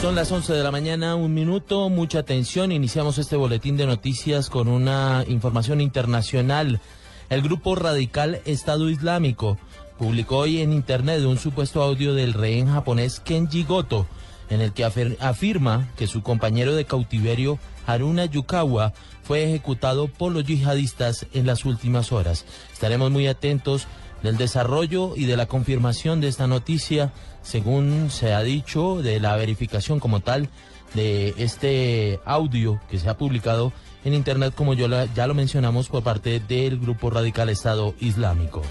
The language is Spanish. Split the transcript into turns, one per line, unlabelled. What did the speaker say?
Son las 11 de la mañana, un minuto, mucha atención. Iniciamos este boletín de noticias con una información internacional. El grupo radical Estado Islámico publicó hoy en Internet un supuesto audio del rehén japonés Kenji Goto, en el que afirma que su compañero de cautiverio Haruna Yukawa fue ejecutado por los yihadistas en las últimas horas. Estaremos muy atentos del desarrollo y de la confirmación de esta noticia, según se ha dicho, de la verificación como tal de este audio que se ha publicado en Internet, como yo ya lo mencionamos, por parte del Grupo Radical Estado Islámico.